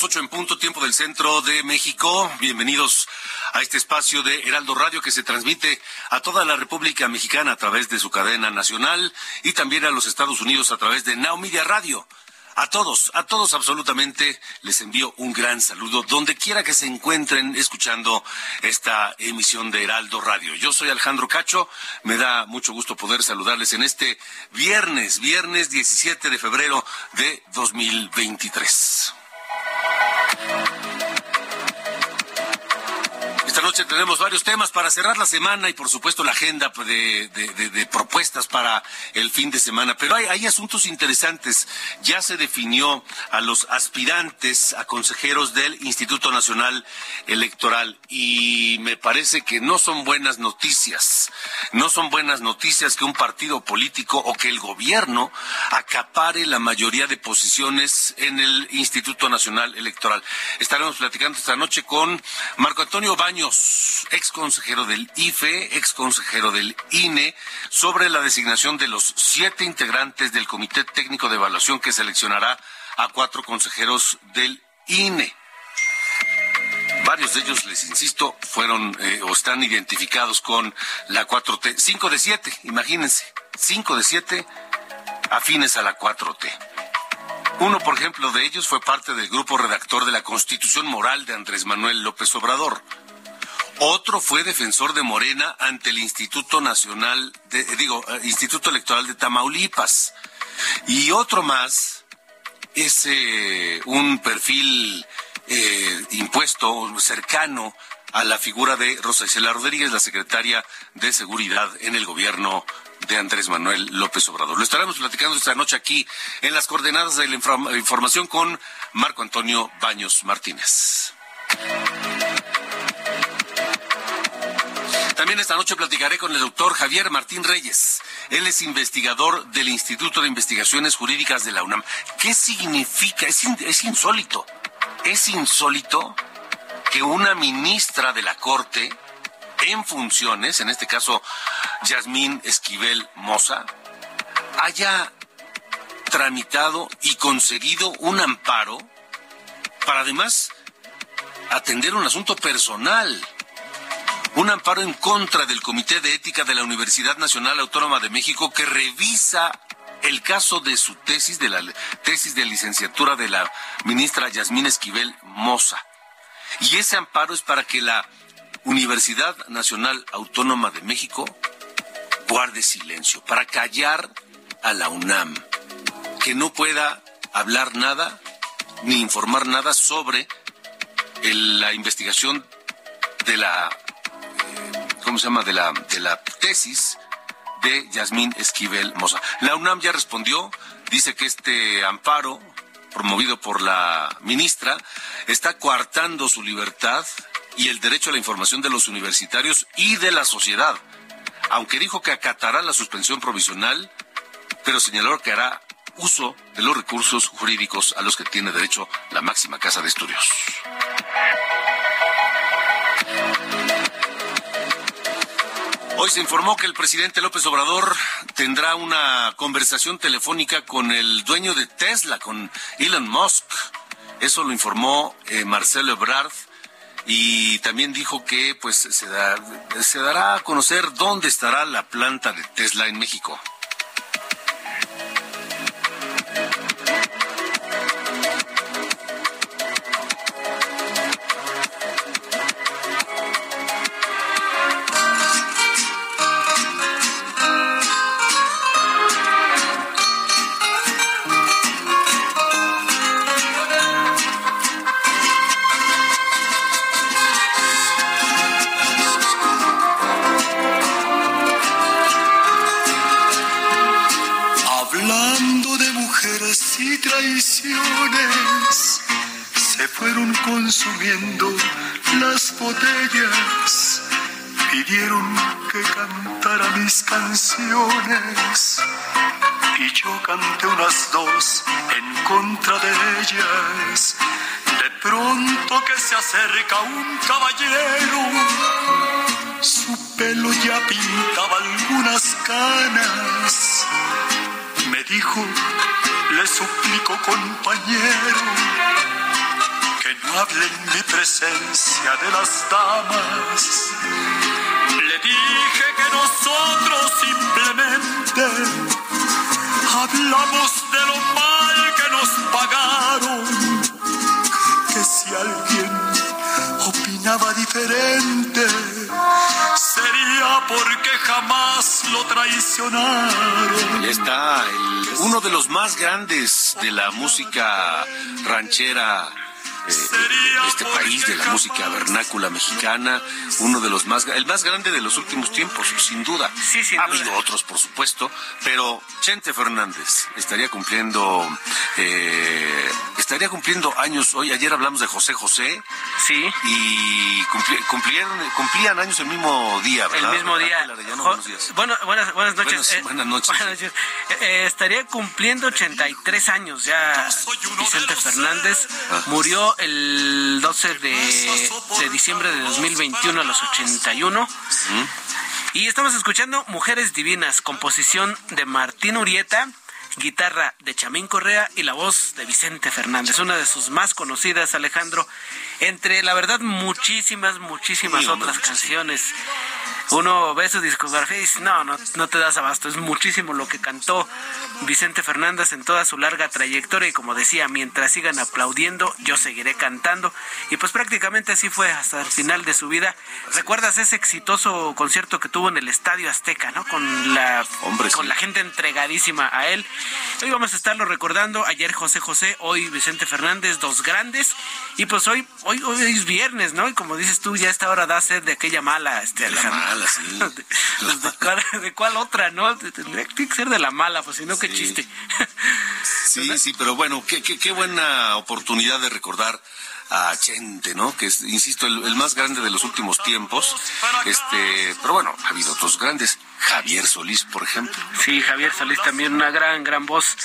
Las ocho en punto, tiempo del centro de México. Bienvenidos a este espacio de Heraldo Radio que se transmite a toda la República Mexicana a través de su cadena nacional y también a los Estados Unidos a través de Now Radio. A todos, a todos absolutamente les envío un gran saludo donde quiera que se encuentren escuchando esta emisión de Heraldo Radio. Yo soy Alejandro Cacho, me da mucho gusto poder saludarles en este viernes, viernes 17 de febrero de 2023. Noche tenemos varios temas para cerrar la semana y por supuesto la agenda de, de- propuestas para el fin de semana. Pero hay asuntos interesantes. Ya se definió a los aspirantes a consejeros del Instituto Nacional Electoral y me parece que no son buenas noticias. No son buenas noticias que un partido político o que el gobierno acapare la mayoría de posiciones en el Instituto Nacional Electoral. Estaremos platicando esta noche con Marco Antonio Baños, ex consejero del IFE, ex consejero del INE, sobre la designación de los siete integrantes del Comité Técnico de Evaluación que seleccionará a cuatro consejeros del INE. Varios de ellos, les insisto, fueron eh, o están identificados con la 4T. Cinco de siete, imagínense. Cinco de siete afines a la 4T. Uno, por ejemplo, de ellos fue parte del grupo redactor de la Constitución Moral de Andrés Manuel López Obrador. Otro fue defensor de Morena ante el Instituto Nacional, eh, digo, eh, Instituto Electoral de Tamaulipas. Y otro más es eh, un perfil impuesto, cercano a la figura de Rosa Isela Rodríguez, la secretaria de Seguridad en el gobierno de Andrés Manuel López Obrador. Lo estaremos platicando esta noche aquí en las coordenadas de la inform- información con Marco Antonio Baños Martínez. También esta noche platicaré con el doctor Javier Martín Reyes. Él es investigador del Instituto de Investigaciones Jurídicas de la UNAM. ¿Qué significa? Es, es insólito. Es insólito que una ministra de la Corte en funciones, en este caso Yasmín Esquivel Moza, haya tramitado y conseguido un amparo para además atender un asunto personal un amparo en contra del Comité de Ética de la Universidad Nacional Autónoma de México que revisa el caso de su tesis, de la tesis de licenciatura de la ministra Yasmín Esquivel Moza. Y ese amparo es para que la Universidad Nacional Autónoma de México guarde silencio, para callar a la UNAM, que no pueda hablar nada ni informar nada sobre la investigación de la ¿cómo se llama? De la, de la tesis de Yasmín Esquivel Moza. La UNAM ya respondió, dice que este amparo, promovido por la ministra, está coartando su libertad y el derecho a la información de los universitarios y de la sociedad, aunque dijo que acatará la suspensión provisional, pero señaló que hará uso de los recursos jurídicos a los que tiene derecho la máxima casa de estudios. Hoy se informó que el presidente López Obrador tendrá una conversación telefónica con el dueño de Tesla, con Elon Musk. Eso lo informó eh, Marcelo Ebrard y también dijo que pues se, se dará a conocer dónde estará la planta de Tesla en México. Canciones y yo canté unas dos en contra de ellas. De pronto que se acerca un caballero, su pelo ya pintaba algunas canas. Me dijo, le suplico compañero no hable en mi presencia de las damas. Le dije que nosotros simplemente hablamos de lo mal que nos pagaron. Que si alguien opinaba diferente, sería porque jamás lo traicionaron. Está, uno de los más grandes de la música ranchera este país de la música vernácula mexicana, uno de los más, el más grande de los últimos tiempos, sin duda. Sí, ha habido otros, por supuesto, pero Chente Fernández estaría cumpliendo, eh, estaría cumpliendo años hoy. Ayer hablamos de José José. Sí. Y cumplieron, cumplían años el mismo día, ¿verdad? El mismo día. Bueno, buenas, buenas noches. Buenas, noches. Eh, eh, estaría cumpliendo 83 años ya Vicente Fernández. Ah. Murió el 12 de, diciembre de 2021 a los 81. Y estamos escuchando Mujeres Divinas, composición de Martín Urieta, guitarra de Chamín Correa y la voz de Vicente Fernández, una de sus más conocidas, Alejandro, entre la verdad muchísimas, muchísimas otras canciones uno ve su discografía y dice, no, no, no te das abasto, es muchísimo lo que cantó Vicente Fernández en toda su larga trayectoria y como decía, mientras sigan aplaudiendo, yo seguiré cantando y pues prácticamente así fue hasta el final de su vida. ¿Recuerdas ese exitoso concierto que tuvo en el Estadio Azteca, ¿no? Con la, con la gente entregadísima a él. Hoy vamos a estarlo recordando, ayer José José, hoy Vicente Fernández, dos grandes y pues hoy, hoy, hoy es viernes, ¿no? Y como dices tú, ya esta hora da sed de aquella mala, este, Alejandro. ¿De, cuál, otra, no? Tendría que ser de la mala, pues si no, qué chiste. sí, sí, pero bueno, qué, qué, qué buena oportunidad de recordar a Chente, ¿no? Que es, insisto, el, el, más grande de los últimos tiempos. Este, pero bueno, ha habido otros grandes. Javier Solís, por ejemplo. Sí, Javier Solís también una gran, gran voz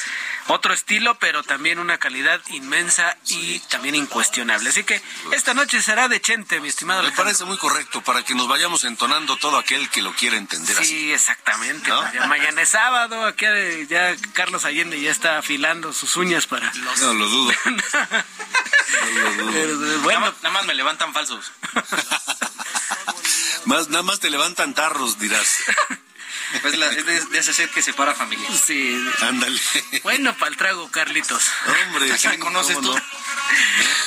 otro estilo, pero también una calidad inmensa y también incuestionable. Así que esta noche será de Chente, mi estimado. Me parece muy correcto para que nos vayamos entonando todo aquel que lo quiera entender así. Sí, exactamente. Pues mañana es sábado, aquí ya Carlos Allende ya está afilando sus uñas para. No lo dudo. bueno, nada más me levantan falsos. más, nada más te levantan tarros, dirás. Pues la, es de, ese set que separa familia. Sí. Ándale. Bueno, para el trago, Carlitos. Hombre, sí, conoces tú?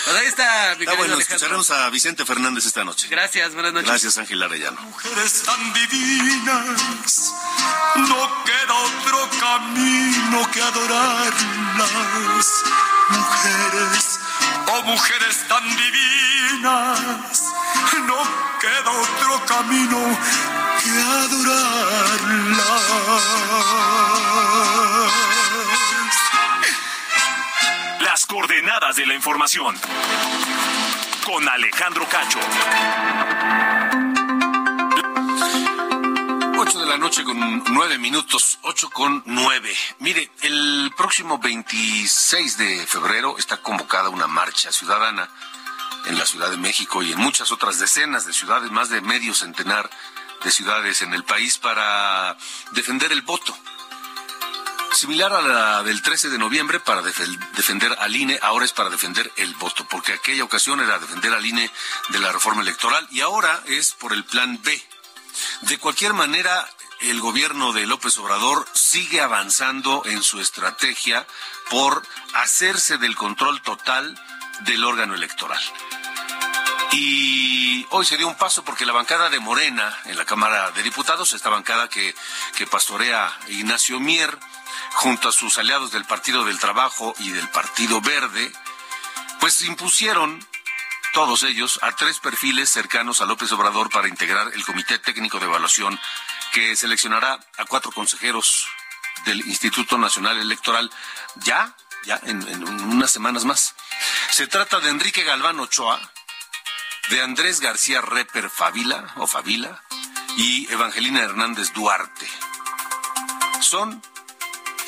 Pues ahí está, mi bueno, escucharemos a Vicente Fernández esta noche. Gracias, buenas noches. Gracias, Ángel Arellano. Mujeres tan divinas, no queda otro camino que adorarlas. Mujeres, oh mujeres tan divinas, no queda otro camino que adorarlas. Las coordenadas de la información con Alejandro Cacho. 8 de la noche con 9 minutos, 8 con 9. Mire, el próximo 26 de febrero está convocada una marcha ciudadana en la Ciudad de México y en muchas otras decenas de ciudades, más de medio centenar de ciudades en el país para defender el voto. Similar a la del 13 de noviembre para defender al INE, ahora es para defender el voto, porque aquella ocasión era defender al INE de la reforma electoral y ahora es por el plan B. De cualquier manera, el gobierno de López Obrador sigue avanzando en su estrategia por hacerse del control total del órgano electoral. Y hoy se dio un paso porque la bancada de Morena en la Cámara de Diputados, esta bancada que, pastorea Ignacio Mier, junto a sus aliados del Partido del Trabajo y del Partido Verde, pues impusieron todos ellos a tres perfiles cercanos a López Obrador para integrar el Comité Técnico de Evaluación que seleccionará a cuatro consejeros del Instituto Nacional Electoral ya, ya en, unas semanas más. Se trata de Enrique Galván Ochoa, de Andrés García Reper Favila o Favila y Evangelina Hernández Duarte. Son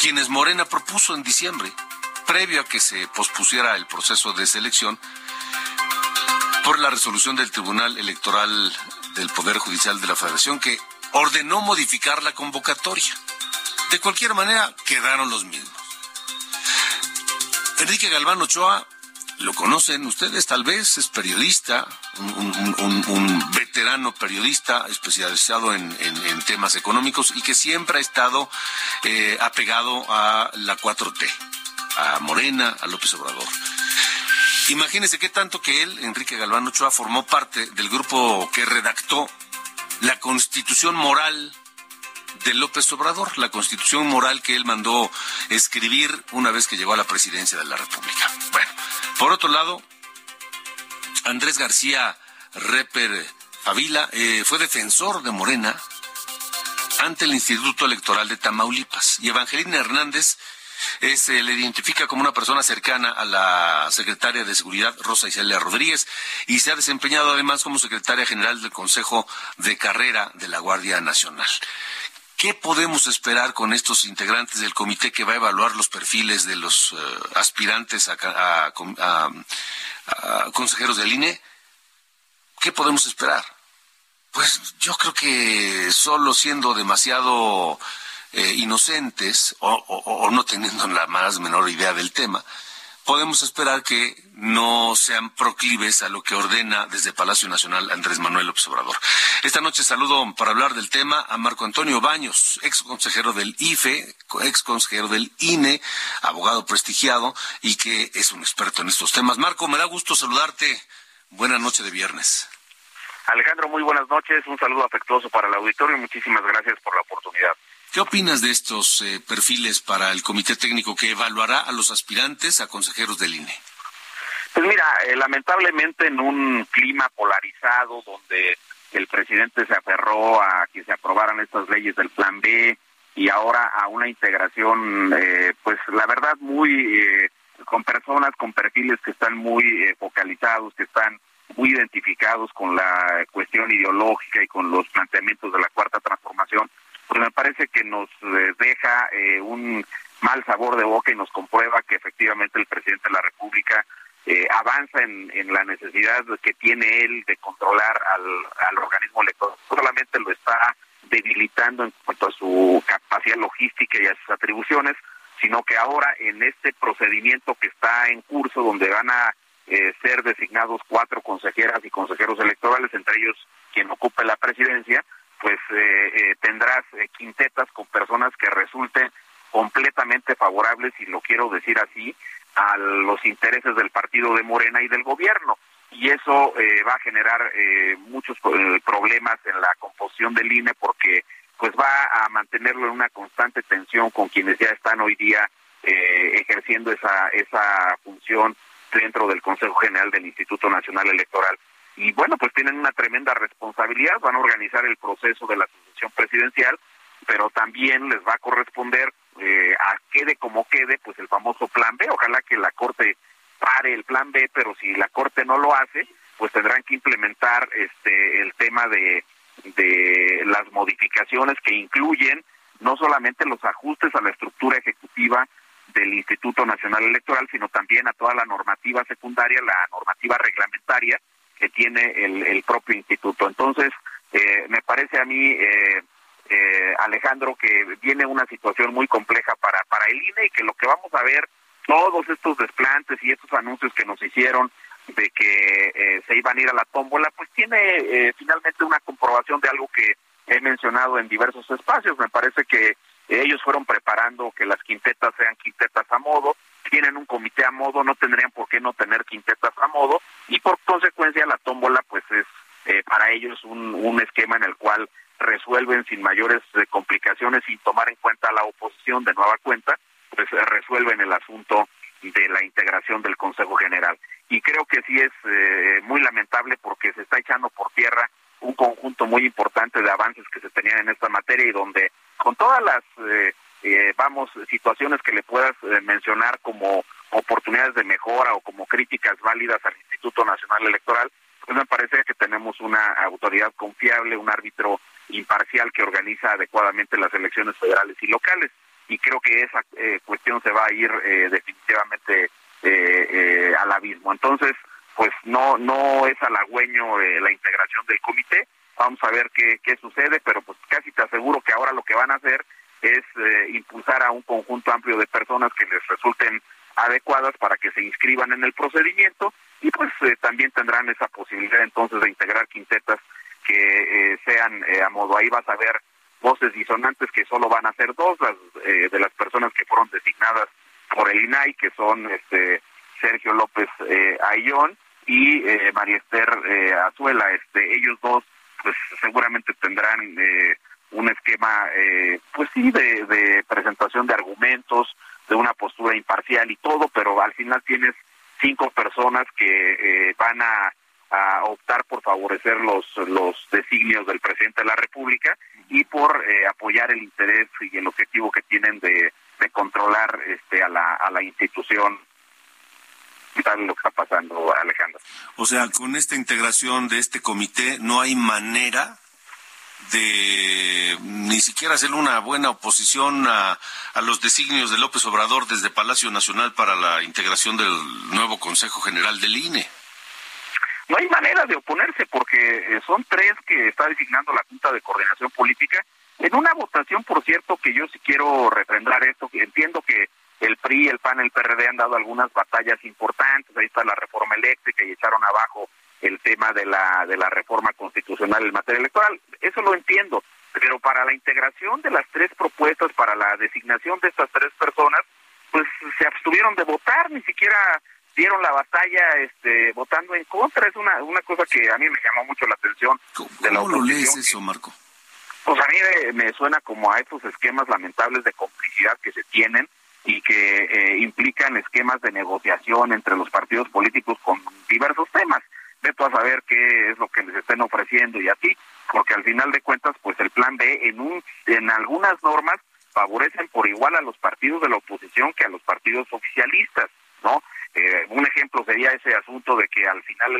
quienes Morena propuso en diciembre, previo a que se pospusiera el proceso de selección por la resolución del Tribunal Electoral del Poder Judicial de la Federación que ordenó modificar la convocatoria. De cualquier manera, quedaron los mismos. Enrique Galván Ochoa, lo conocen ustedes tal vez, es periodista, un, veterano periodista especializado en, temas económicos y que siempre ha estado eh, apegado a la 4T, a Morena, a López Obrador. Imagínense qué tanto que él, Enrique Galván Ochoa, formó parte del grupo que redactó la constitución moral de López Obrador, la constitución moral que él mandó escribir una vez que llegó a la presidencia de la República. Bueno, por otro lado, Andrés García Reper Favila eh, fue defensor de Morena ante el Instituto Electoral de Tamaulipas y Evangelina Hernández se le identifica como una persona cercana a la secretaria de Seguridad, Rosa Isela Rodríguez, y se ha desempeñado además como secretaria general del Consejo de Carrera de la Guardia Nacional. ¿Qué podemos esperar con estos integrantes del comité que va a evaluar los perfiles de los eh, aspirantes a, consejeros del INE? ¿Qué podemos esperar? Pues yo creo que solo siendo demasiado eh, inocentes o, no teniendo la más menor idea del tema, podemos esperar que no sean proclives a lo que ordena desde Palacio Nacional Andrés Manuel López Obrador. Esta noche saludo para hablar del tema a Marco Antonio Baños, ex consejero del IFE, ex consejero del INE, abogado prestigiado y que es un experto en estos temas. Marco, me da gusto saludarte. Buena noche de viernes. Alejandro, muy buenas noches. Un saludo afectuoso para el auditorio y muchísimas gracias por la oportunidad. ¿Qué opinas de estos eh, perfiles para el comité técnico que evaluará a los aspirantes a consejeros del INE? Pues mira, eh, lamentablemente en un clima polarizado donde el presidente se aferró a que se aprobaran estas leyes del Plan B y ahora a una integración, eh, pues la verdad muy con personas con perfiles que están muy focalizados, que están muy identificados con la cuestión ideológica y con los planteamientos de la cuarta transformación, pues me parece que nos eh, deja eh, un mal sabor de boca y nos comprueba que efectivamente el presidente de la República eh, avanza en, la necesidad que tiene él de controlar al, al organismo electoral. solamente lo está debilitando en cuanto a su capacidad logística y a sus atribuciones, sino que ahora en este procedimiento que está en curso, donde van a ser designados cuatro consejeras y consejeros electorales, entre ellos quien ocupe la presidencia, pues eh, eh, tendrás eh, quintetas con personas que resulten completamente favorables, y lo quiero decir así, a los intereses del partido de Morena y del gobierno. Y eso va a generar muchos problemas en la composición del INE porque pues va a mantenerlo en una constante tensión con quienes ya están hoy día ejerciendo esa, esa función dentro del Consejo General del Instituto Nacional Electoral y bueno, pues tienen una tremenda responsabilidad, van a organizar el proceso de la sucesión presidencial, pero también les va a corresponder eh, a quede como quede, pues el famoso plan B. Ojalá que la Corte pare el plan B, pero si la Corte no lo hace, pues tendrán que implementar este el tema de, de las modificaciones que incluyen no solamente los ajustes a la estructura ejecutiva del Instituto Nacional Electoral, sino también a toda la normativa secundaria, la normativa reglamentaria, tiene el, propio instituto. Entonces, eh, me parece a mí, eh, eh, Alejandro, que viene una situación muy compleja para, para el INE y que lo que vamos a ver, todos estos desplantes y estos anuncios que nos hicieron de que se iban a ir a la tómbola, pues tiene finalmente una comprobación de algo que he mencionado en diversos espacios. Me parece que ellos fueron preparando que las quintetas sean quintetas a modo, tienen un a modo, no tendrían por qué no tener quintetas a modo y por consecuencia la tómbola pues es eh, para ellos un, esquema en el cual resuelven sin mayores eh, complicaciones, sin tomar en cuenta la oposición de nueva cuenta, pues eh, resuelven el asunto de la integración del Consejo General. Y creo que sí es muy lamentable porque se está echando por tierra un conjunto muy importante de avances que se tenían en esta materia y donde con todas las, vamos, situaciones que le puedas mencionar como oportunidades de mejora o como críticas válidas al Instituto Nacional Electoral, pues me parece que tenemos una autoridad confiable, un árbitro imparcial que organiza adecuadamente las elecciones federales y locales. Y creo que esa eh, cuestión se va a ir eh, definitivamente eh, al abismo. Entonces, pues no no es halagüeño la integración del comité. Vamos a ver qué, qué sucede, pero pues casi te aseguro que ahora lo que van a hacer es impulsar a un conjunto amplio de personas que les resulten adecuadas para que se inscriban en el procedimiento y pues eh, también tendrán esa posibilidad entonces de integrar quintetas que eh, sean eh, a modo ahí vas a ver voces disonantes que solo van a ser dos las de las personas que fueron designadas por el INAI que son este Sergio López Ayón y María Esther Azuela. Este ellos dos pues seguramente tendrán un esquema pues sí de presentación de argumentos de una postura imparcial y todo pero al final tienes cinco personas que eh, van a, optar por favorecer los, los designios del presidente de la República y por eh, apoyar el interés y el objetivo que tienen de, de controlar este, a, la, a la institución tal lo que está pasando, Alejandro. O sea, con esta integración de este comité, ¿no hay manera de ni siquiera hacer una buena oposición a, a, los designios de López Obrador desde Palacio Nacional para la integración del nuevo Consejo General del INE. No hay manera de oponerse porque eh, son tres que está designando la Junta de Coordinación Política. En una votación, por cierto, que yo sí quiero refrendar esto, entiendo que el PRI, el PAN, el PRD han dado algunas batallas importantes, ahí está la reforma eléctrica y echaron abajo el tema de la de la reforma constitucional en materia electoral. Eso lo entiendo, pero para la integración de las tres propuestas, para la designación de estas tres personas, pues se abstuvieron de votar, ni siquiera dieron la batalla este votando en contra. Es una una cosa que a mí me llamó mucho la atención. ¿Cómo, de la lo lees eso, Marco? Pues a mí me, suena como a estos esquemas lamentables de complicidad que se tienen y que eh, implican esquemas de negociación entre los partidos políticos con diversos temas veto a saber qué es lo que les estén ofreciendo y así, porque al final de cuentas, pues el plan B en un, en algunas normas favorecen por igual a los partidos de la oposición que a los partidos oficialistas, ¿no? Eh, un ejemplo sería ese asunto de que al final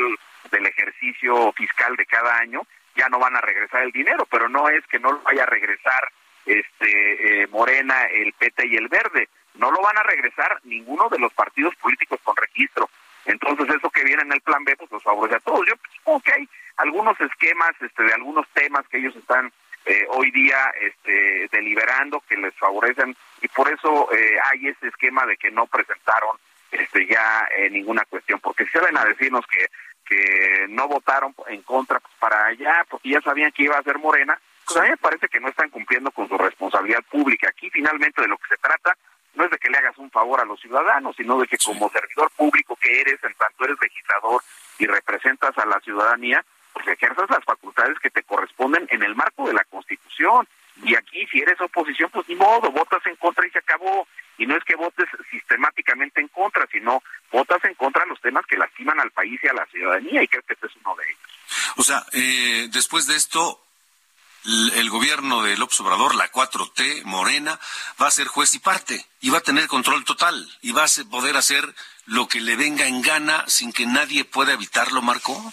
del ejercicio fiscal de cada año ya no van a regresar el dinero, pero no es que no vaya a regresar este eh, Morena, el PT y el Verde, no lo van a regresar ninguno de los partidos políticos con registro. Entonces eso que viene en el plan B pues los favorece a todos. Yo supongo que hay algunos esquemas este, de algunos temas que ellos están eh, hoy día este, deliberando que les favorecen y por eso eh, hay ese esquema de que no presentaron este, ya eh, ninguna cuestión, porque si salen a decirnos que, que no votaron en contra pues, para allá, porque ya sabían que iba a ser Morena, pues a mí me parece que no están cumpliendo con su responsabilidad pública. Aquí finalmente de lo que se trata no es de que le hagas un favor a los ciudadanos, sino de que como servidor público que eres, en tanto eres legislador y representas a la ciudadanía, pues ejerzas las facultades que te corresponden en el marco de la Constitución. Y aquí, si eres oposición, pues ni modo, votas en contra y se acabó. Y no es que votes sistemáticamente en contra, sino votas en contra de los temas que lastiman al país y a la ciudadanía, y creo que este es uno de ellos. O sea, eh, después de esto, el gobierno de López Obrador, la 4T, Morena, va a ser juez y parte y va a tener control total y va a poder hacer lo que le venga en gana sin que nadie pueda evitarlo, Marco?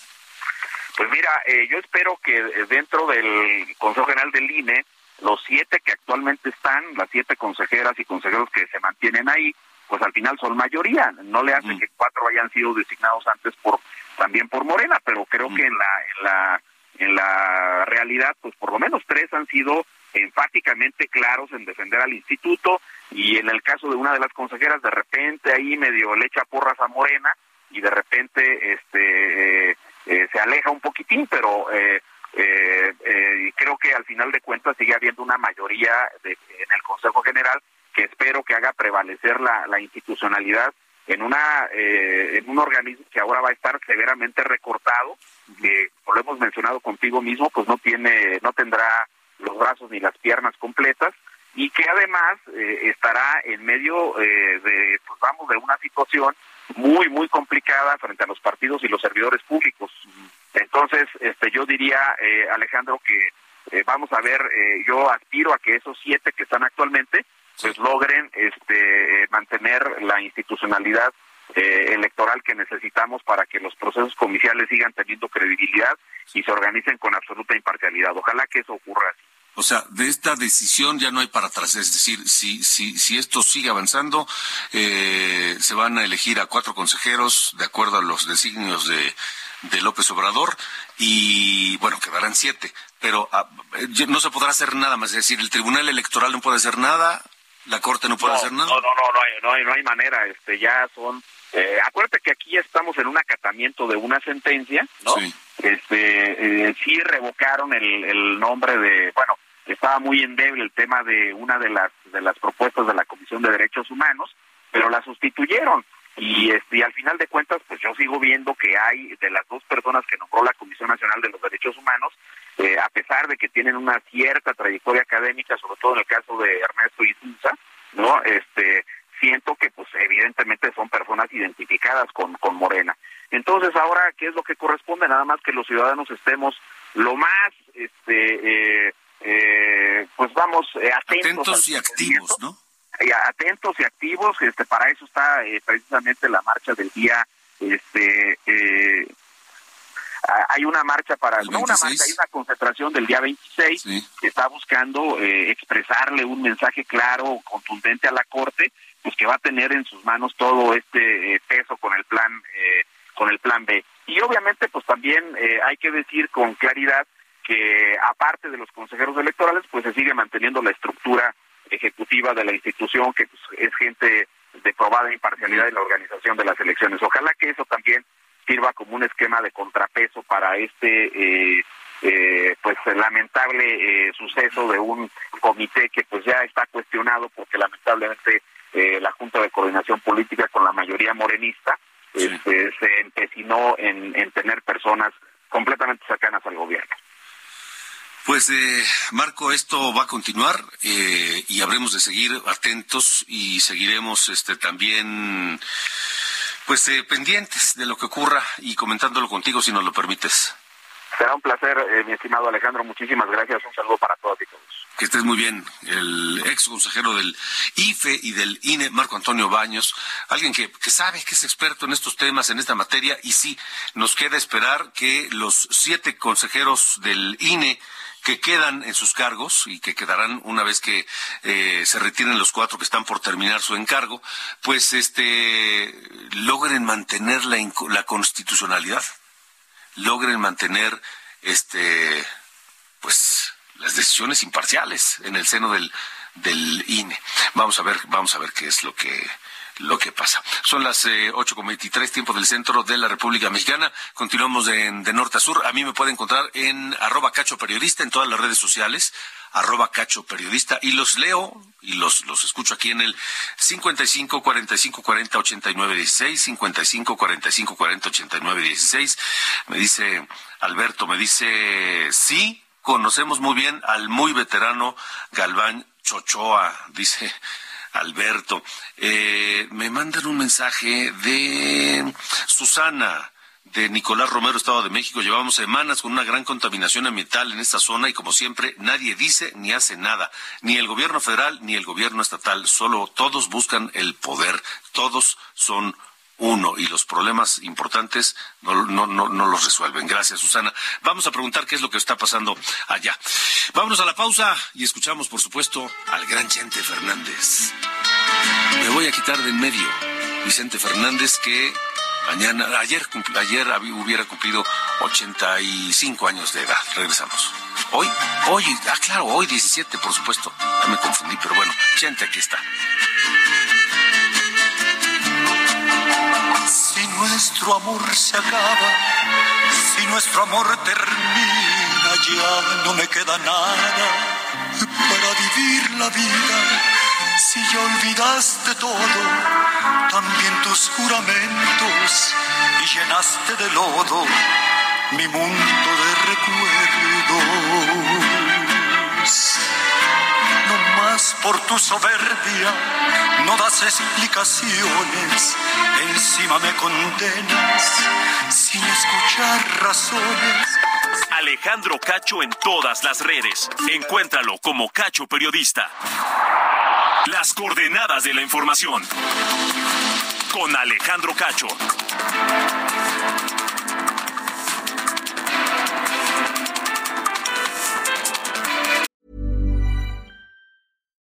Pues mira, eh, yo espero que eh, dentro del Consejo General del INE, los siete que actualmente están, las siete consejeras y consejeros que se mantienen ahí, pues al final son mayoría. No le hace que cuatro hayan sido designados antes por también por Morena, pero creo que en la, en la en la realidad, pues por lo menos tres han sido enfáticamente claros en defender al instituto y en el caso de una de las consejeras de repente ahí medio le echa porras a Morena y de repente este eh, eh, se aleja un poquitín, pero eh, creo que al final de cuentas sigue habiendo una mayoría en el Consejo General que espero que haga prevalecer la institucionalidad en una en un organismo que ahora va a estar severamente recortado que como lo hemos mencionado contigo mismo pues no tiene no tendrá los brazos ni las piernas completas y que además eh, estará en medio eh, de pues vamos de una situación muy muy complicada frente a los partidos y los servidores públicos. Entonces este yo diría eh, Alejandro que vamos a ver yo aspiro a que esos siete que están actualmente pues logren este mantener la institucionalidad electoral que necesitamos para que los procesos comiciales sigan teniendo credibilidad y se organicen con absoluta imparcialidad. Ojalá que eso ocurra así. O sea, de esta decisión ya no hay para atrás. Es decir, si, si, si esto sigue avanzando, eh, se van a elegir a cuatro consejeros de acuerdo a los designios de, de López Obrador y, bueno, quedarán siete. Pero ah, no se podrá hacer nada más. Es decir, el Tribunal Electoral no puede hacer nada, la Corte no puede hacer nada. No, no, no, no hay, no hay, no hay manera. Este, ya son. Eh, acuérdate que aquí estamos en un acatamiento de una sentencia, ¿no? Sí. Este, eh, sí revocaron el, el nombre de, bueno, estaba muy endeble el tema de una de las de las propuestas de la Comisión de Derechos Humanos, pero la sustituyeron y este al final de cuentas pues yo sigo viendo que hay de las dos personas que nombró la Comisión Nacional de los Derechos Humanos eh, a pesar de que tienen una cierta trayectoria académica sobre todo en el caso de Ernesto Isunza no este siento que pues evidentemente son personas identificadas con con Morena. Entonces ahora qué es lo que corresponde nada más que los ciudadanos estemos lo más este eh, eh, pues vamos eh, atentos, y activos, ¿no? Atentos y activos, este, para eso está eh, precisamente la marcha del día, este, eh, hay una marcha para, no una marcha, hay una concentración del día 26 que está buscando expresarle un mensaje claro, contundente a la Corte, pues que va a tener en sus manos todo este peso con el plan, con el plan B. Y obviamente, pues también hay que decir con claridad que aparte de los consejeros electorales, pues se sigue manteniendo la estructura ejecutiva de la institución, que pues, es gente de probada imparcialidad en la organización de las elecciones. Ojalá que eso también sirva como un esquema de contrapeso para este eh, eh, pues lamentable eh, suceso de un comité que pues ya está cuestionado porque lamentablemente la Junta de Coordinación Política con la mayoría morenista este, se empecinó en, en tener personas completamente cercanas al gobierno. Pues eh, Marco, esto va a continuar eh, y habremos de seguir atentos y seguiremos este también pues eh, pendientes de lo que ocurra y comentándolo contigo si nos lo permites. Será un placer, eh, mi estimado Alejandro. Muchísimas gracias. Un saludo para todos y todos. Que estés muy bien. El ex consejero del IFE y del INE, Marco Antonio Baños, alguien que, que sabe que es experto en estos temas, en esta materia, y sí, nos queda esperar que los siete consejeros del INE que quedan en sus cargos y que quedarán una vez que eh, se retiren los cuatro que están por terminar su encargo, pues este logren mantener la, la constitucionalidad, logren mantener este pues las decisiones imparciales en el seno del del INE. Vamos a ver, vamos a ver qué es lo que lo que pasa. Son las eh, ocho con veintitrés, tiempo del centro de la República Mexicana. Continuamos de, norte a sur. A mí me pueden encontrar en arroba cacho periodista en todas las redes sociales arroba cacho periodista y los leo y los, los escucho aquí en el 55 45 40 89 16 55 45 40 89 16 me dice Alberto me dice sí conocemos muy bien al muy veterano Galván Chochoa dice Alberto. Eh, me mandan un mensaje de Susana de Nicolás Romero, Estado de México. Llevamos semanas con una gran contaminación ambiental en esta zona y como siempre nadie dice ni hace nada, ni el gobierno federal ni el gobierno estatal, solo todos buscan el poder, todos son uno y los problemas importantes no, no, no, no, los resuelven. Gracias, Susana. Vamos a preguntar qué es lo que está pasando allá. Vámonos a la pausa y escuchamos, por supuesto, al gran Chente Fernández. Me voy a quitar de en medio. Vicente Fernández que Mañana, ayer, ayer hubiera cumplido 85 años de edad. Regresamos. Hoy, hoy, ah, claro, hoy 17, por supuesto. Ya me confundí, pero bueno, gente, aquí está. Nuestro amor se acaba, si nuestro amor termina, ya no me queda nada para vivir la vida. Si ya olvidaste todo, también tus juramentos y llenaste de lodo mi mundo de recuerdos. No más por tu soberbia, no das explicaciones, encima me condenas sin escuchar razones. Alejandro Cacho en todas las redes. Encuéntralo como Cacho Periodista. Las coordenadas de la información. Con Alejandro Cacho.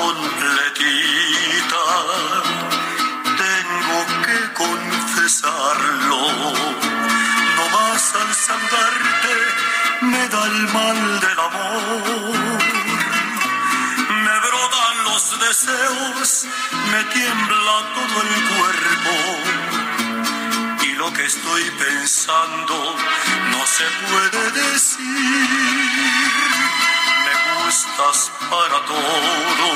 Completita, tengo que confesarlo. No más al saludarte me da el mal del amor. Me brotan los deseos, me tiembla todo el cuerpo. Y lo que estoy pensando no se puede decir para todo,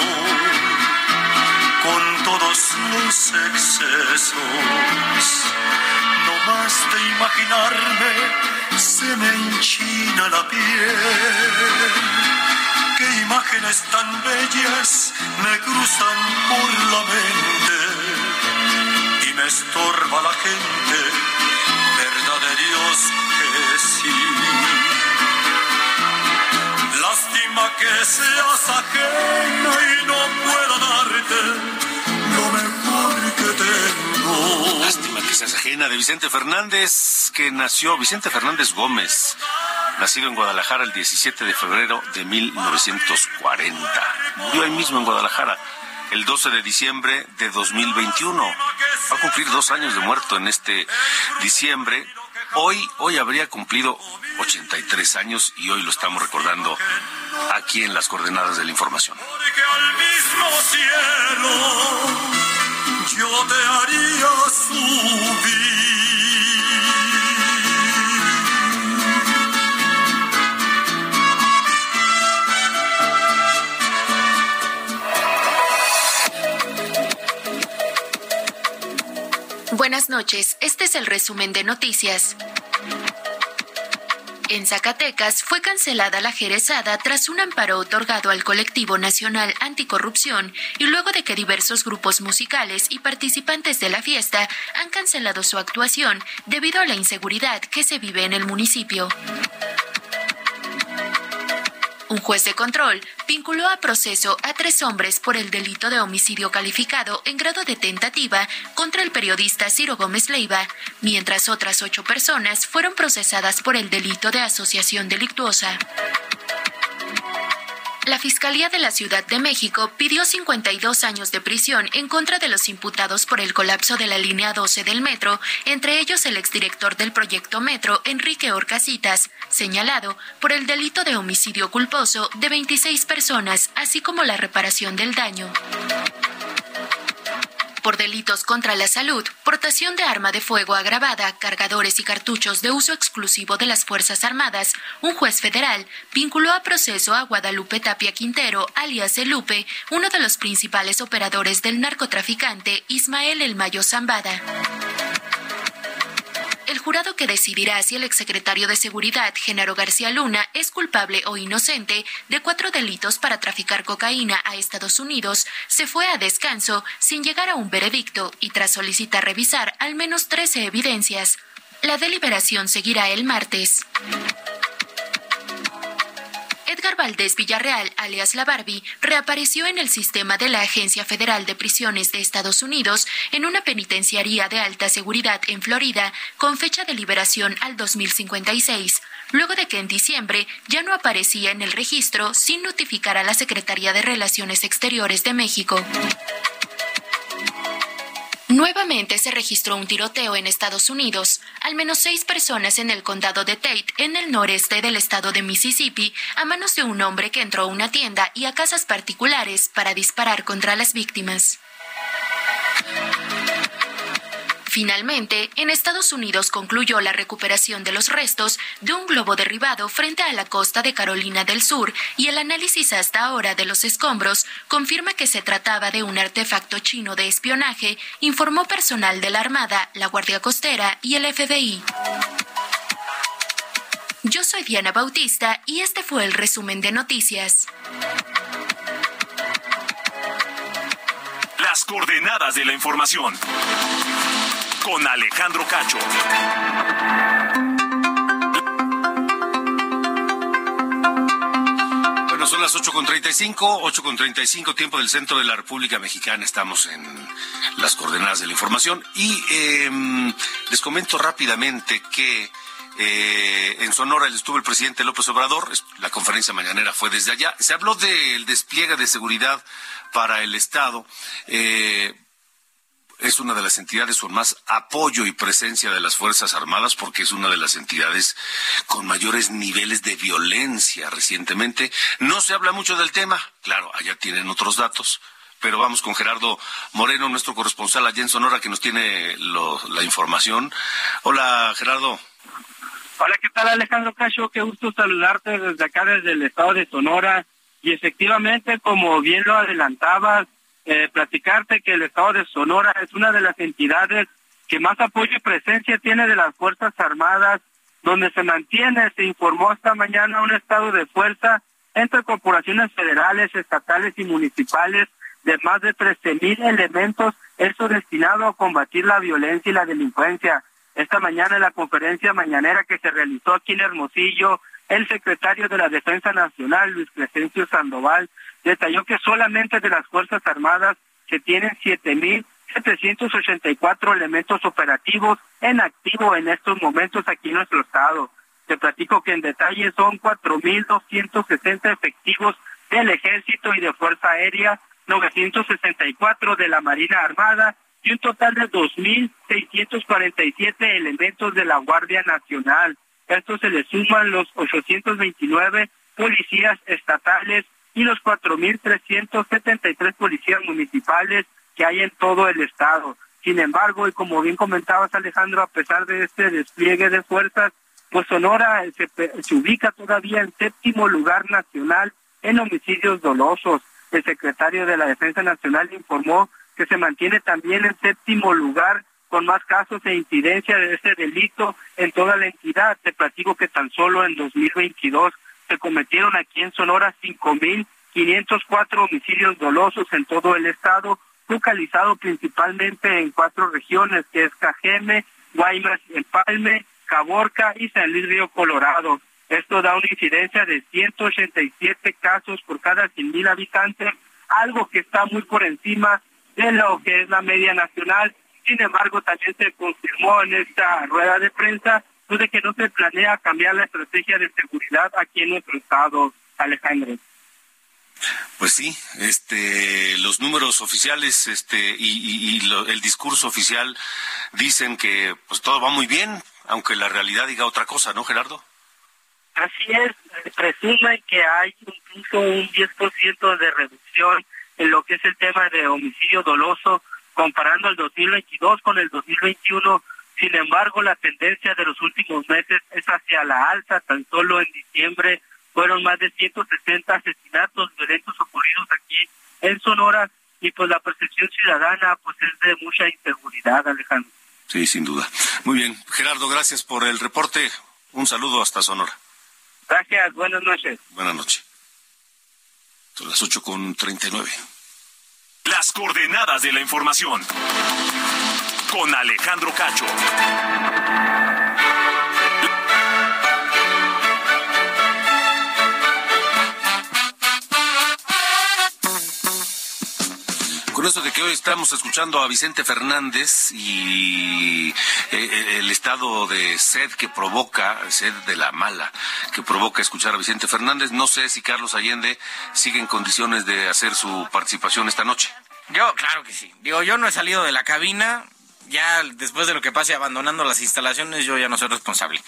con todos los excesos. No más de imaginarme, se me enchina la piel. Qué imágenes tan bellas me cruzan por la mente y me estorba la gente, verdad de Dios que sí. Lástima que seas ajena y no pueda darte lo mejor que tengo. Lástima que seas ajena de Vicente Fernández, que nació Vicente Fernández Gómez, nacido en Guadalajara el 17 de febrero de 1940. Murió ahí mismo en Guadalajara el 12 de diciembre de 2021. Va a cumplir dos años de muerto en este diciembre. Hoy, hoy habría cumplido 83 años y hoy lo estamos recordando aquí en las coordenadas de la información. Porque al mismo cielo yo te haría subir. Buenas noches, este es el resumen de noticias. En Zacatecas fue cancelada la Jerezada tras un amparo otorgado al Colectivo Nacional Anticorrupción y luego de que diversos grupos musicales y participantes de la fiesta han cancelado su actuación debido a la inseguridad que se vive en el municipio. Un juez de control vinculó a proceso a tres hombres por el delito de homicidio calificado en grado de tentativa contra el periodista Ciro Gómez Leiva, mientras otras ocho personas fueron procesadas por el delito de asociación delictuosa. La Fiscalía de la Ciudad de México pidió 52 años de prisión en contra de los imputados por el colapso de la línea 12 del metro, entre ellos el exdirector del proyecto Metro, Enrique Orcasitas, señalado por el delito de homicidio culposo de 26 personas, así como la reparación del daño por delitos contra la salud, portación de arma de fuego agravada, cargadores y cartuchos de uso exclusivo de las Fuerzas Armadas, un juez federal vinculó a proceso a Guadalupe Tapia Quintero, alias El Lupe, uno de los principales operadores del narcotraficante Ismael El Mayo Zambada jurado que decidirá si el exsecretario de Seguridad, Genaro García Luna, es culpable o inocente de cuatro delitos para traficar cocaína a Estados Unidos, se fue a descanso sin llegar a un veredicto y tras solicitar revisar al menos 13 evidencias. La deliberación seguirá el martes. Valdés Villarreal, alias La Barbie, reapareció en el sistema de la Agencia Federal de Prisiones de Estados Unidos en una penitenciaría de alta seguridad en Florida con fecha de liberación al 2056, luego de que en diciembre ya no aparecía en el registro sin notificar a la Secretaría de Relaciones Exteriores de México. Nuevamente se registró un tiroteo en Estados Unidos. Al menos seis personas en el condado de Tate, en el noreste del estado de Mississippi, a manos de un hombre que entró a una tienda y a casas particulares para disparar contra las víctimas. Finalmente, en Estados Unidos concluyó la recuperación de los restos de un globo derribado frente a la costa de Carolina del Sur y el análisis hasta ahora de los escombros confirma que se trataba de un artefacto chino de espionaje, informó personal de la Armada, la Guardia Costera y el FBI. Yo soy Diana Bautista y este fue el resumen de noticias. Las coordenadas de la información con Alejandro Cacho. Bueno, son las 8.35, 8.35 tiempo del centro de la República Mexicana. Estamos en las coordenadas de la información y em, les comento rápidamente que eh, en Sonora estuvo el presidente López Obrador, la conferencia mañanera fue desde allá. Se habló del despliegue de seguridad para el Estado. Eh, es una de las entidades con más apoyo y presencia de las Fuerzas Armadas porque es una de las entidades con mayores niveles de violencia recientemente. No se habla mucho del tema, claro, allá tienen otros datos, pero vamos con Gerardo Moreno, nuestro corresponsal allá en Sonora, que nos tiene la información. Hola, Gerardo. Hola, ¿qué tal Alejandro Cacho? Qué gusto saludarte desde acá, desde el estado de Sonora. Y efectivamente, como bien lo adelantabas, eh, platicarte que el Estado de Sonora es una de las entidades que más apoyo y presencia tiene de las Fuerzas Armadas, donde se mantiene, se informó esta mañana un estado de fuerza entre corporaciones federales, estatales y municipales de más de 13 mil elementos, eso destinado a combatir la violencia y la delincuencia. Esta mañana en la conferencia mañanera que se realizó aquí en Hermosillo, el secretario de la Defensa Nacional, Luis Crescencio Sandoval, detalló que solamente de las Fuerzas Armadas se tienen 7.784 elementos operativos en activo en estos momentos aquí en nuestro estado. Te platico que en detalle son 4.260 efectivos del Ejército y de Fuerza Aérea, 964 de la Marina Armada y un total de 2.647 elementos de la Guardia Nacional. Esto se le suman los 829 policías estatales y los 4.373 policías municipales que hay en todo el estado. Sin embargo, y como bien comentabas Alejandro, a pesar de este despliegue de fuerzas, pues Sonora se, se ubica todavía en séptimo lugar nacional en homicidios dolosos. El secretario de la Defensa Nacional informó que se mantiene también en séptimo lugar con más casos e incidencia de este delito en toda la entidad. Te platico que tan solo en 2022 se cometieron aquí en Sonora 5.504 homicidios dolosos en todo el estado, localizado principalmente en cuatro regiones, que es Cajeme, Guaymas, Empalme, Caborca y San Luis Río Colorado. Esto da una incidencia de 187 casos por cada 100.000 habitantes, algo que está muy por encima de lo que es la media nacional. Sin embargo, también se confirmó en esta rueda de prensa pues, de que no se planea cambiar la estrategia de seguridad aquí en nuestro estado, Alejandro. Pues sí, este, los números oficiales, este, y, el discurso oficial dicen que, pues todo va muy bien, aunque la realidad diga otra cosa, ¿no, Gerardo? Así es, presume que hay incluso un 10% de reducción en lo que es el tema de homicidio doloso, comparando el 2022 con el 2021. Sin embargo, la tendencia de los últimos meses es hacia la alza. Tan solo en diciembre fueron más de 160 asesinatos violentos ocurridos aquí en Sonora y pues la percepción ciudadana pues es de mucha inseguridad, Alejandro. Sí, sin duda. Muy bien. Gerardo, gracias por el reporte. Un saludo hasta Sonora. Gracias, buenas noches. Buenas noches. Son las ocho con treinta y nueve. Las coordenadas de la información. Con Alejandro Cacho. con eso de que hoy estamos escuchando a Vicente Fernández y eh, eh, el estado de sed que provoca, sed de la mala, que provoca escuchar a Vicente Fernández, no sé si Carlos Allende sigue en condiciones de hacer su participación esta noche. Yo, claro que sí. Digo, yo no he salido de la cabina, ya después de lo que pase abandonando las instalaciones, yo ya no soy responsable.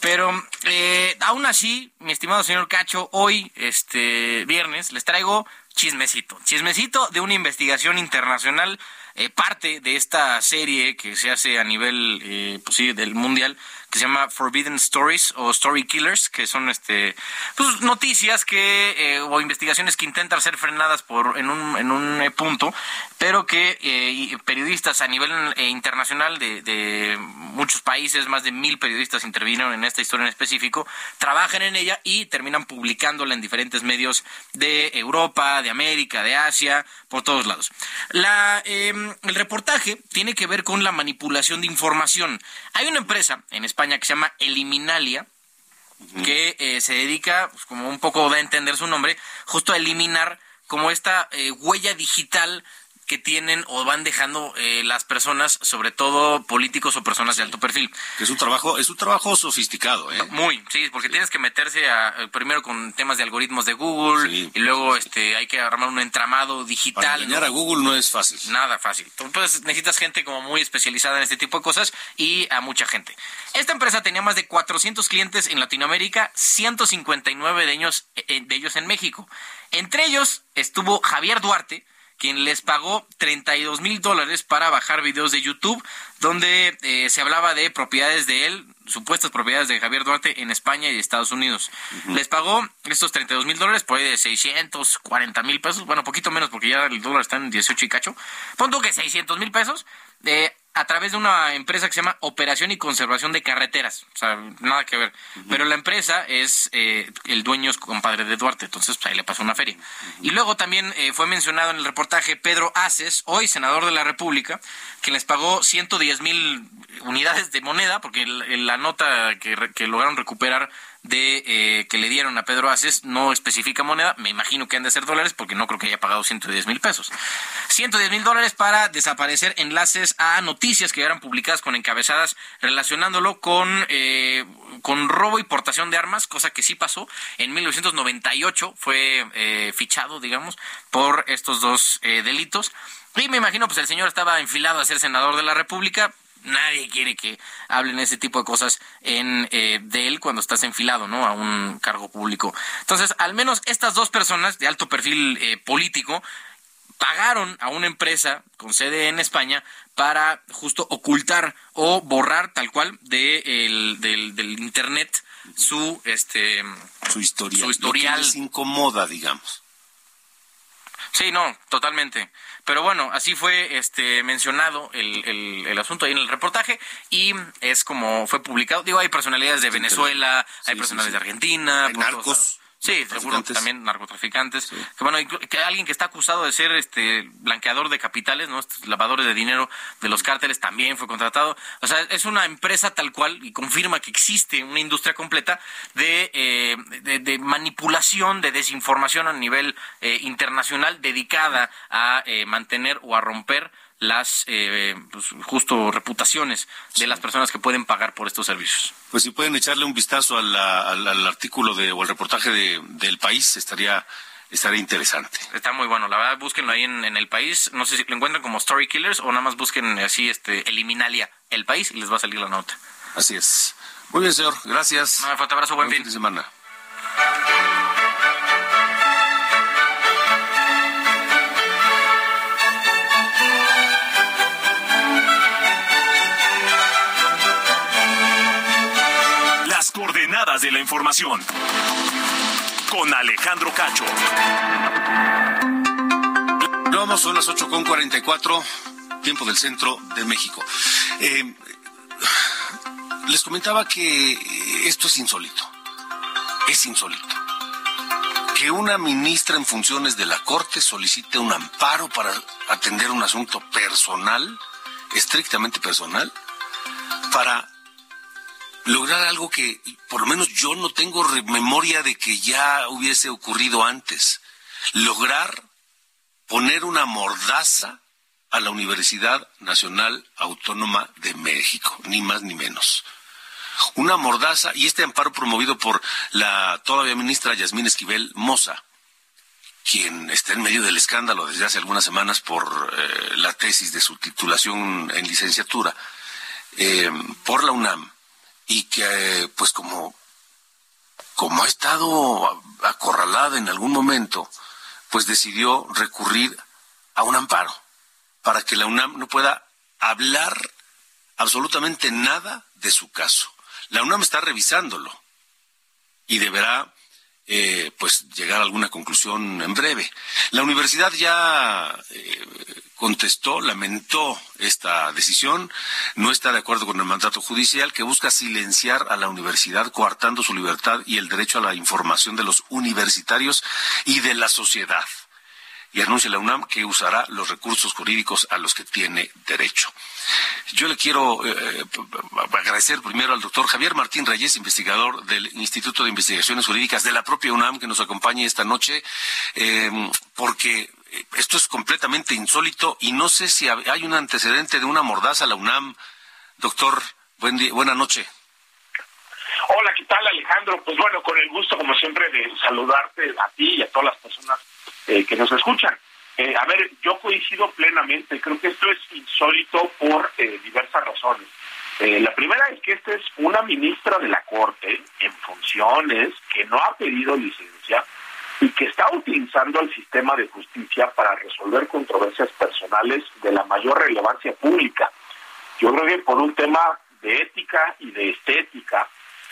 Pero eh, aún así, mi estimado señor Cacho, hoy, este viernes, les traigo chismecito. Chismecito de una investigación internacional, eh, parte de esta serie que se hace a nivel eh, pues sí, del mundial que se llama Forbidden Stories o Story Killers, que son este pues, noticias que eh, o investigaciones que intentan ser frenadas por en un, en un eh, punto, pero que eh, periodistas a nivel internacional de, de, muchos países, más de mil periodistas intervinieron en esta historia en específico, trabajan en ella y terminan publicándola en diferentes medios de Europa, de América, de Asia, por todos lados. La, em, el reportaje tiene que ver con la manipulación de información. Hay una empresa en España España que se llama Eliminalia, que eh, se dedica, pues, como un poco da a entender su nombre, justo a eliminar como esta eh, huella digital que tienen o van dejando eh, las personas, sobre todo políticos o personas de alto perfil. Que es un trabajo, es un trabajo sofisticado, ¿eh? Muy, sí, porque tienes que meterse a, eh, primero con temas de algoritmos de Google y luego este hay que armar un entramado digital. Para engañar a Google no es fácil. Nada fácil. Entonces necesitas gente como muy especializada en este tipo de cosas y a mucha gente. Esta empresa tenía más de 400 clientes en Latinoamérica, 159 de ellos, eh, de ellos en México. Entre ellos estuvo Javier Duarte, quien les pagó 32 mil dólares para bajar videos de YouTube donde eh, se hablaba de propiedades de él, supuestas propiedades de Javier Duarte en España y Estados Unidos. Les pagó estos 32 mil dólares por ahí de 640 mil pesos, bueno, poquito menos porque ya el dólar está en 18 y cacho. Punto que 600 mil pesos. Eh, a través de una empresa que se llama Operación y Conservación de Carreteras. O sea, nada que ver. Pero la empresa es, eh, el dueño es compadre de Duarte, entonces pues, ahí le pasó una feria. Y luego también eh, fue mencionado en el reportaje Pedro Aces, hoy senador de la República, que les pagó 110 mil unidades de moneda, porque la, nota que, que lograron recuperar de eh, que le dieron a Pedro Aces no especifica moneda, me imagino que han de ser dólares porque no creo que haya pagado 110 mil pesos. 110 mil dólares para desaparecer enlaces a noticias que eran publicadas con encabezadas relacionándolo con, eh, con robo y portación de armas, cosa que sí pasó. En 1998 fue eh, fichado, digamos, por estos dos delitos. Y me imagino, pues el señor estaba enfilado a ser senador de la República, nadie quiere que hablen ese tipo de cosas en, eh, de él cuando estás enfilado, ¿no? A un cargo público. Entonces, al menos estas dos personas de alto perfil eh, político pagaron a una empresa con sede en España para justo ocultar o borrar tal cual de del, del internet su este su historial, su historial. les incomoda, digamos. Sí, no, totalmente. Pero bueno, así fue este mencionado el, el, asunto ahí en el reportaje y es como fue publicado. Digo, hay personalidades de Venezuela, hay personalidades de Argentina. Hay narcos. Sí, seguro también narcotraficantes. Que bueno, que alguien que está acusado de ser este blanqueador de capitales, ¿no? Estos lavadores de dinero de los cárteles también fue contratado. O sea, es una empresa tal cual y confirma que existe una industria completa de, eh, de, manipulación, de desinformación a nivel eh, internacional dedicada a eh, mantener o a romper las eh, pues, justo reputaciones de las personas que pueden pagar por estos servicios. Pues si pueden echarle un vistazo al, artículo de, o al reportaje de, del país, estaría estaría interesante. Está muy bueno, la verdad, búsquenlo ahí en, el país, no sé si lo encuentran como Story Killers o nada más busquen así, este, Eliminalia, el país, y les va a salir la nota. Así es. Muy bien, señor, gracias. Un fuerte abrazo, buen, fin de semana. Coordenadas de la información. Con Alejandro Cacho. Vamos, son las 8.44, tiempo del centro de México. Eh, les comentaba que esto es insólito. Es insólito. Que una ministra en funciones de la Corte solicite un amparo para atender un asunto personal, estrictamente personal, para lograr algo que por lo menos yo no tengo memoria de que ya hubiese ocurrido antes. Lograr poner una mordaza a la Universidad Nacional Autónoma de México, ni más ni menos. Una mordaza y este amparo promovido por la todavía ministra Yasmín Esquivel Moza, quien está en medio del escándalo desde hace algunas semanas por eh, la tesis de su titulación en licenciatura, eh, por la UNAM y que pues como como ha estado acorralada en algún momento, pues decidió recurrir a un amparo para que la UNAM no pueda hablar absolutamente nada de su caso. La UNAM está revisándolo y deberá eh, pues llegar a alguna conclusión en breve. La universidad ya eh, contestó, lamentó esta decisión, no está de acuerdo con el mandato judicial que busca silenciar a la universidad, coartando su libertad y el derecho a la información de los universitarios y de la sociedad. Y anuncia la UNAM que usará los recursos jurídicos a los que tiene derecho. Yo le quiero eh, agradecer primero al doctor Javier Martín Reyes, investigador del Instituto de Investigaciones Jurídicas de la propia UNAM, que nos acompañe esta noche, eh, porque esto es completamente insólito y no sé si hay un antecedente de una mordaza a la UNAM. Doctor, buen día, buena noche. Hola, ¿qué tal Alejandro? Pues bueno, con el gusto como siempre de saludarte a ti y a todas las personas eh, que nos escuchan. Eh, a ver, yo coincido plenamente, creo que esto es insólito por eh, diversas razones. la primera es que esta es una ministra de la Corte en funciones que no ha pedido licencia, y que está utilizando el sistema de justicia para resolver controversias personales de la mayor relevancia pública. Yo creo que por un tema de ética y de estética,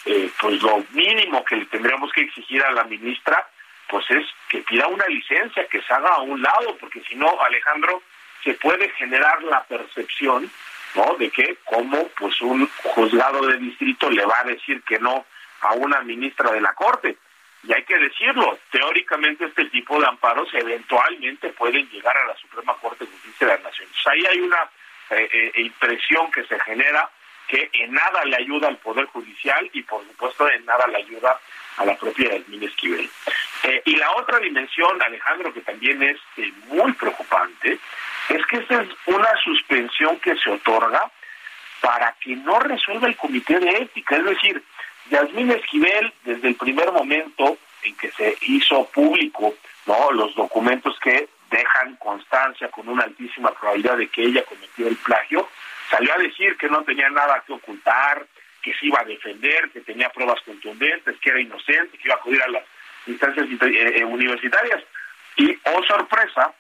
eh, pues lo mínimo que le tendríamos que exigir a la ministra, pues es que pida una licencia, que se haga a un lado, porque si no, Alejandro, se puede generar la percepción, ¿no? De que como pues un juzgado de distrito le va a decir que no a una ministra de la Corte y hay que decirlo, teóricamente este tipo de amparos eventualmente pueden llegar a la Suprema Corte de Justicia de las Naciones. Ahí hay una eh, eh, impresión que se genera que en nada le ayuda al Poder Judicial y por supuesto en nada le ayuda a la propia Yasmín Esquivel. Eh, y la otra dimensión, Alejandro, que también es muy preocupante, es que esta es una suspensión que se otorga para que no resuelva el Comité de Ética, es decir, Yasmín Esquivel, desde el primer momento en que se hizo público no los documentos que dejan constancia con una altísima probabilidad de que ella cometió el plagio, salió a decir que no tenía nada que ocultar, que se iba a defender, que tenía pruebas contundentes, que era inocente, que iba a acudir a las instancias eh, eh, universitarias. Y, oh sorpresa,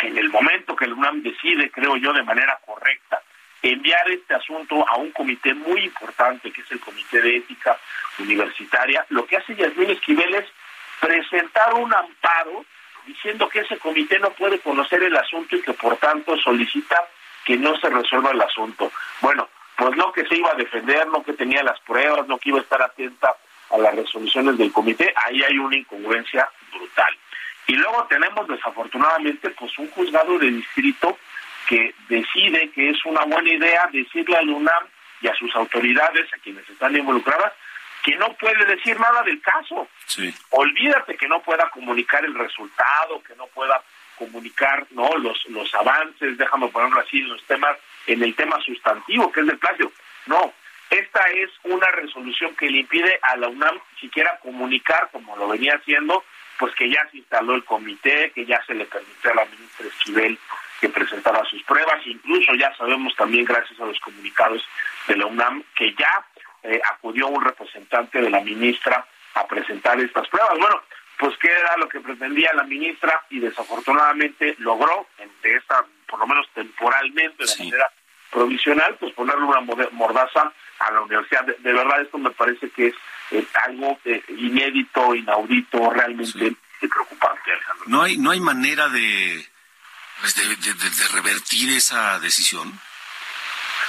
en el momento que el UNAM decide, creo yo, de manera correcta, enviar este asunto a un comité muy importante, que es el Comité de Ética Universitaria. Lo que hace Yasmín Esquivel es presentar un amparo diciendo que ese comité no puede conocer el asunto y que por tanto solicita que no se resuelva el asunto. Bueno, pues no que se iba a defender, no que tenía las pruebas, no que iba a estar atenta a las resoluciones del comité, ahí hay una incongruencia brutal. Y luego tenemos desafortunadamente pues un juzgado de distrito que decide que es una buena idea decirle al UNAM y a sus autoridades, a quienes están involucradas, que no puede decir nada del caso. Olvídate que no pueda comunicar el resultado, que no pueda comunicar no los los avances, déjame ponerlo así, en los temas en el tema sustantivo que es del plagio. No, esta es una resolución que le impide a la UNAM siquiera comunicar como lo venía haciendo, pues que ya se instaló el comité, que ya se le permitió a la ministra Esquivel que presentara sus pruebas, incluso ya sabemos también gracias a los comunicados de la UNAM que ya eh, acudió un representante de la ministra a presentar estas pruebas. Bueno, pues qué era lo que pretendía la ministra y desafortunadamente logró, de esta, por lo menos temporalmente, de manera provisional, pues ponerle una mordaza a la universidad. De, verdad, esto me parece que es algo eh, inédito, inaudito, realmente preocupante, Alejandro. No hay, no hay manera de, pues, de, de revertir esa decisión.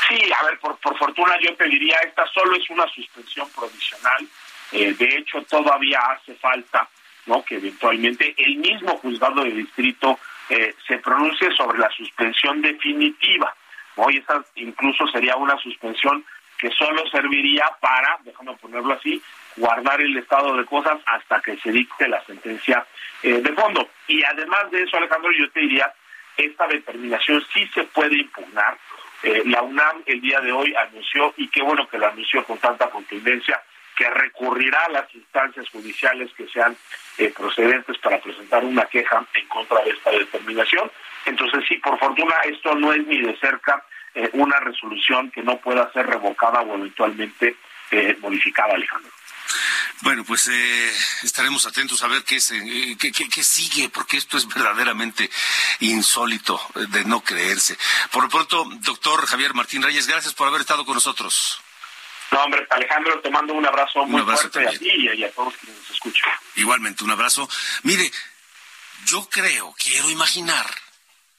Sí, a ver, por, por fortuna yo te diría, esta solo es una suspensión provisional. Eh, de hecho, todavía hace falta no que eventualmente el mismo juzgado de distrito eh, se pronuncie sobre la suspensión definitiva. ¿no? Y esa incluso sería una suspensión que solo serviría para, déjame ponerlo así, guardar el estado de cosas hasta que se dicte la sentencia eh, de fondo. Y además de eso, Alejandro, yo te diría, esta determinación sí se puede impugnar eh, la UNAM el día de hoy anunció, y qué bueno que lo anunció con tanta contundencia, que recurrirá a las instancias judiciales que sean eh, procedentes para presentar una queja en contra de esta determinación. Entonces, sí, por fortuna, esto no es ni de cerca eh, una resolución que no pueda ser revocada o eventualmente modificada, Alejandro. Bueno, pues eh, estaremos atentos a ver qué, eh, qué, qué, sigue, porque esto es verdaderamente insólito de no creerse. Por lo pronto, doctor Javier Martín Reyes, gracias por haber estado con nosotros. No, hombre, Alejandro, te mando un abrazo muy fuerte a ti y a todos quienes nos escuchan. Igualmente, un abrazo. Mire, yo creo, quiero imaginar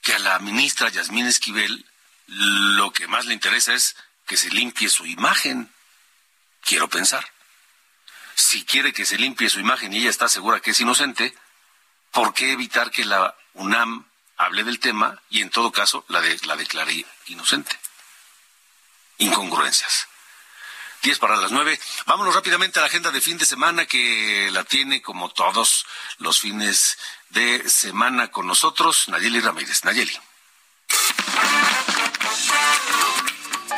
que a la ministra Yasmín Esquivel lo que más le interesa es que se limpie su imagen. Quiero pensar si quiere que se limpie su imagen y ella está segura que es inocente, ¿por qué evitar que la UNAM hable del tema y en todo caso la, de, la declare inocente? Incongruencias. Diez para las nueve. Vámonos rápidamente a la agenda de fin de semana que la tiene como todos los fines de semana con nosotros Nayeli Ramírez. Nayeli.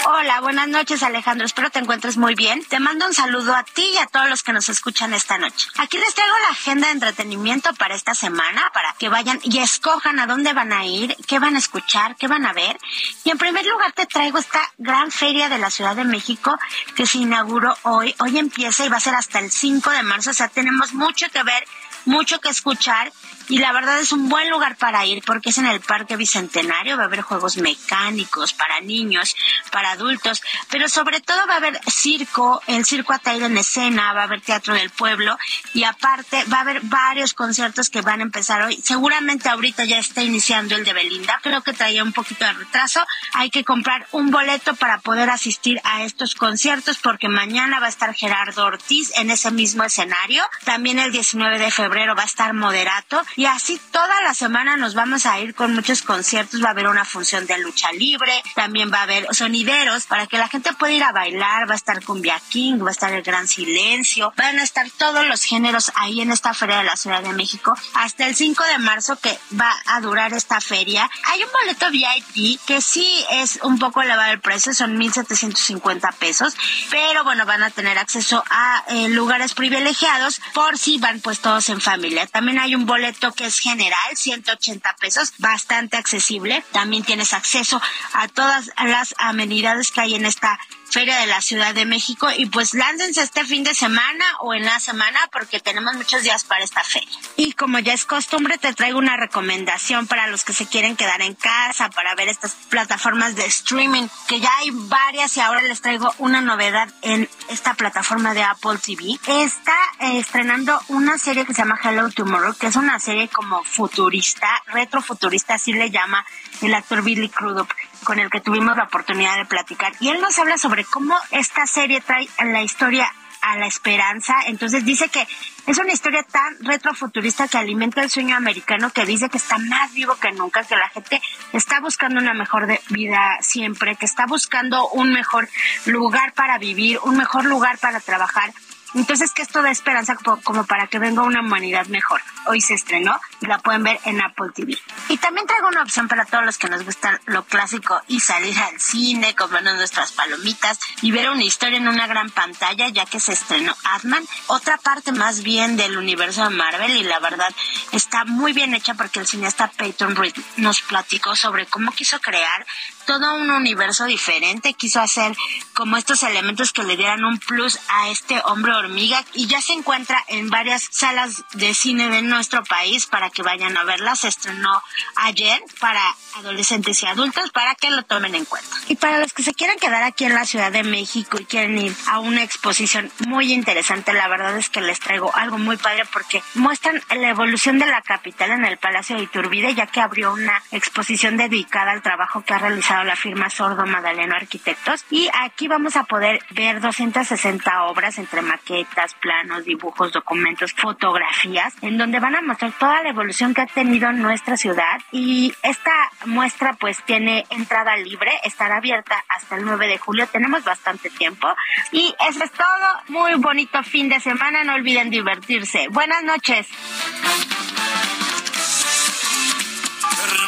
Hola, buenas noches Alejandro, espero te encuentres muy bien. Te mando un saludo a ti y a todos los que nos escuchan esta noche. Aquí les traigo la agenda de entretenimiento para esta semana, para que vayan y escojan a dónde van a ir, qué van a escuchar, qué van a ver. Y en primer lugar te traigo esta gran feria de la Ciudad de México que se inauguró hoy. Hoy empieza y va a ser hasta el 5 de marzo, o sea, tenemos mucho que ver mucho que escuchar y la verdad es un buen lugar para ir porque es en el Parque Bicentenario, va a haber juegos mecánicos para niños, para adultos, pero sobre todo va a haber circo, el circo Ataire en escena, va a haber teatro del pueblo y aparte va a haber varios conciertos que van a empezar hoy. Seguramente ahorita ya está iniciando el de Belinda, creo que traía un poquito de retraso. Hay que comprar un boleto para poder asistir a estos conciertos porque mañana va a estar Gerardo Ortiz en ese mismo escenario. También el 19 de febrero va a estar moderato y así toda la semana nos vamos a ir con muchos conciertos, va a haber una función de lucha libre, también va a haber sonideros para que la gente pueda ir a bailar, va a estar Cumbia King, va a estar el Gran Silencio, van a estar todos los géneros ahí en esta feria de la Ciudad de México hasta el 5 de marzo que va a durar esta feria. Hay un boleto VIP que sí es un poco elevado el precio, son 1.750 pesos, pero bueno, van a tener acceso a eh, lugares privilegiados por si van pues todos en familia. También hay un boleto que es general, 180 pesos, bastante accesible. También tienes acceso a todas las amenidades que hay en esta Feria de la Ciudad de México y pues lándense este fin de semana o en la semana porque tenemos muchos días para esta feria. Y como ya es costumbre, te traigo una recomendación para los que se quieren quedar en casa, para ver estas plataformas de streaming, que ya hay varias y ahora les traigo una novedad en esta plataforma de Apple TV. Está eh, estrenando una serie que se llama Hello Tomorrow, que es una serie como futurista, retrofuturista, así le llama el actor Billy Crudup con el que tuvimos la oportunidad de platicar. Y él nos habla sobre cómo esta serie trae la historia a la esperanza. Entonces dice que es una historia tan retrofuturista que alimenta el sueño americano que dice que está más vivo que nunca, que la gente está buscando una mejor vida siempre, que está buscando un mejor lugar para vivir, un mejor lugar para trabajar entonces, que esto da esperanza como para que venga una humanidad mejor. Hoy se estrenó y la pueden ver en Apple TV. Y también traigo una opción para todos los que nos gusta lo clásico y salir al cine, comernos nuestras palomitas y ver una historia en una gran pantalla, ya que se estrenó Adman, otra parte más bien del universo de Marvel y la verdad está muy bien hecha porque el cineasta Peyton Reed nos platicó sobre cómo quiso crear todo un universo diferente, quiso hacer como estos elementos que le dieran un plus a este hombre hormiga y ya se encuentra en varias salas de cine de nuestro país para que vayan a verla. Se estrenó ayer para adolescentes y adultos para que lo tomen en cuenta. Y para los que se quieran quedar aquí en la Ciudad de México y quieren ir a una exposición muy interesante, la verdad es que les traigo algo muy padre porque muestran la evolución de la capital en el Palacio de Iturbide, ya que abrió una exposición dedicada al trabajo que ha realizado la firma Sordo Madaleno Arquitectos. Y aquí vamos a poder ver 260 obras entre maquetas, planos, dibujos, documentos, fotografías, en donde van a mostrar toda la evolución que ha tenido nuestra ciudad. Y esta muestra pues tiene entrada libre, estará abierta hasta el 9 de julio. Tenemos bastante tiempo. Y eso es todo. Muy bonito fin de semana. No olviden divertirse. Buenas noches.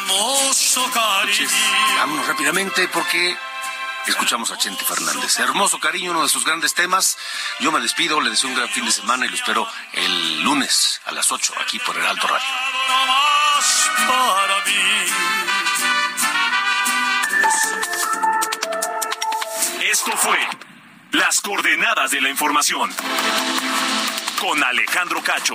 Hermoso cariño. Vámonos rápidamente porque escuchamos a Chente Fernández. Hermoso cariño, uno de sus grandes temas. Yo me despido, le deseo un gran fin de semana y lo espero el lunes a las 8 aquí por el Alto Radio. Esto fue Las coordenadas de la información con Alejandro Cacho.